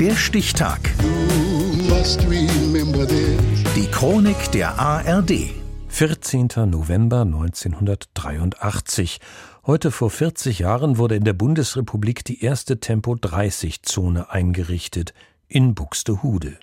Der Stichtag. Die Chronik der ARD. 14. November 1983. Heute vor 40 Jahren wurde in der Bundesrepublik die erste Tempo-30-Zone eingerichtet in Buxtehude.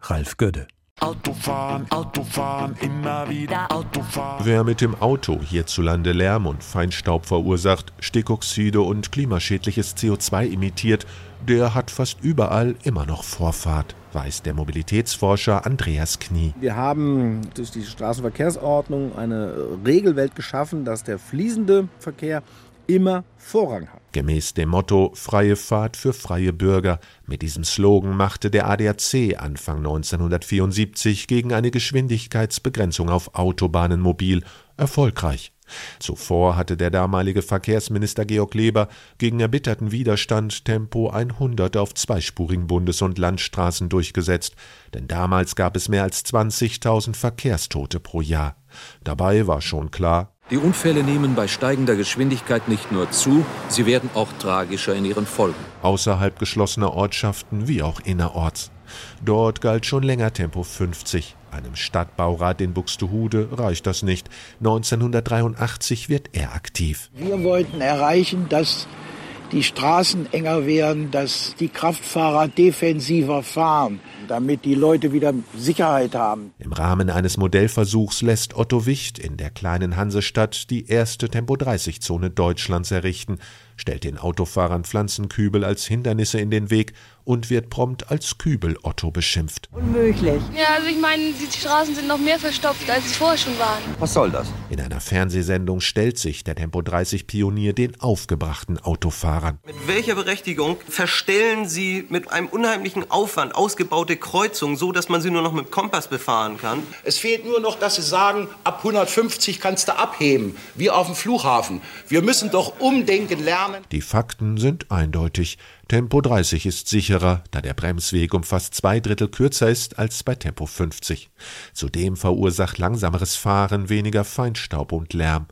Ralf Gödde. Autofahren, Autofahren, immer wieder Autofahren. Wer mit dem Auto hierzulande Lärm und Feinstaub verursacht, Stickoxide und klimaschädliches CO2 emittiert, der hat fast überall immer noch Vorfahrt, weiß der Mobilitätsforscher Andreas Knie. Wir haben durch die Straßenverkehrsordnung eine Regelwelt geschaffen, dass der fließende Verkehr immer Vorrang hat. Gemäß dem Motto Freie Fahrt für freie Bürger. Mit diesem Slogan machte der ADAC Anfang 1974 gegen eine Geschwindigkeitsbegrenzung auf Autobahnen mobil. Erfolgreich. Zuvor hatte der damalige Verkehrsminister Georg Leber gegen erbitterten Widerstand Tempo 100 auf zweispurigen Bundes- und Landstraßen durchgesetzt, denn damals gab es mehr als 20.000 Verkehrstote pro Jahr. Dabei war schon klar, die Unfälle nehmen bei steigender Geschwindigkeit nicht nur zu, sie werden auch tragischer in ihren Folgen. Außerhalb geschlossener Ortschaften wie auch innerorts. Dort galt schon länger Tempo 50. Einem Stadtbaurat in Buxtehude reicht das nicht. 1983 wird er aktiv. Wir wollten erreichen, dass die Straßen enger werden, dass die Kraftfahrer defensiver fahren, damit die Leute wieder Sicherheit haben. Im Rahmen eines Modellversuchs lässt Otto Wicht in der kleinen Hansestadt die erste Tempo-30-Zone Deutschlands errichten stellt den Autofahrern Pflanzenkübel als Hindernisse in den Weg und wird prompt als Kübel-Otto beschimpft. Unmöglich. Ja, also ich meine, die Straßen sind noch mehr verstopft, als sie vorher schon waren. Was soll das? In einer Fernsehsendung stellt sich der Tempo 30 Pionier den aufgebrachten Autofahrern. Mit welcher Berechtigung verstellen Sie mit einem unheimlichen Aufwand ausgebaute Kreuzungen so, dass man sie nur noch mit Kompass befahren kann? Es fehlt nur noch, dass Sie sagen, ab 150 kannst du abheben, wie auf dem Flughafen. Wir müssen doch umdenken lernen. Die Fakten sind eindeutig. Tempo 30 ist sicherer, da der Bremsweg um fast zwei Drittel kürzer ist als bei Tempo 50. Zudem verursacht langsameres Fahren weniger Feinstaub und Lärm.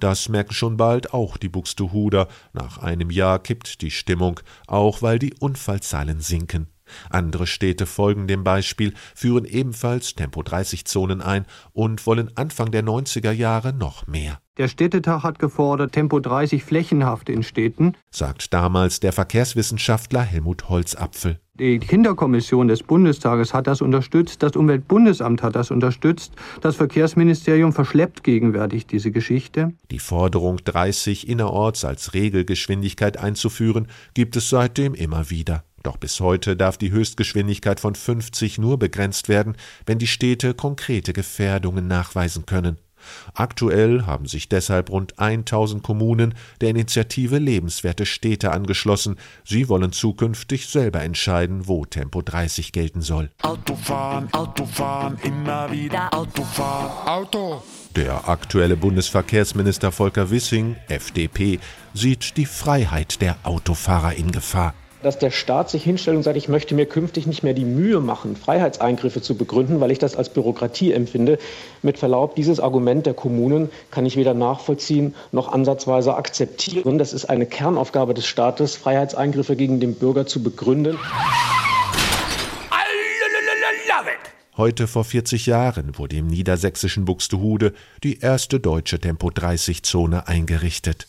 Das merken schon bald auch die Buxtehuder. Nach einem Jahr kippt die Stimmung, auch weil die Unfallzahlen sinken. Andere Städte folgen dem Beispiel, führen ebenfalls Tempo-30-Zonen ein und wollen Anfang der 90er Jahre noch mehr. Der Städtetag hat gefordert, Tempo 30 flächenhaft in Städten, sagt damals der Verkehrswissenschaftler Helmut Holzapfel. Die Kinderkommission des Bundestages hat das unterstützt, das Umweltbundesamt hat das unterstützt, das Verkehrsministerium verschleppt gegenwärtig diese Geschichte. Die Forderung, 30 innerorts als Regelgeschwindigkeit einzuführen, gibt es seitdem immer wieder. Doch bis heute darf die Höchstgeschwindigkeit von 50 nur begrenzt werden, wenn die Städte konkrete Gefährdungen nachweisen können. Aktuell haben sich deshalb rund 1000 Kommunen der Initiative Lebenswerte Städte angeschlossen. Sie wollen zukünftig selber entscheiden, wo Tempo 30 gelten soll. Autofahren, Autofahren, immer wieder Autofahren. Auto. Der aktuelle Bundesverkehrsminister Volker Wissing, FDP, sieht die Freiheit der Autofahrer in Gefahr dass der Staat sich hinstellt und sagt, ich möchte mir künftig nicht mehr die Mühe machen, Freiheitseingriffe zu begründen, weil ich das als Bürokratie empfinde. Mit Verlaub, dieses Argument der Kommunen kann ich weder nachvollziehen noch ansatzweise akzeptieren. Das ist eine Kernaufgabe des Staates, Freiheitseingriffe gegen den Bürger zu begründen. Heute vor 40 Jahren wurde im niedersächsischen Buxtehude die erste deutsche Tempo-30-Zone eingerichtet.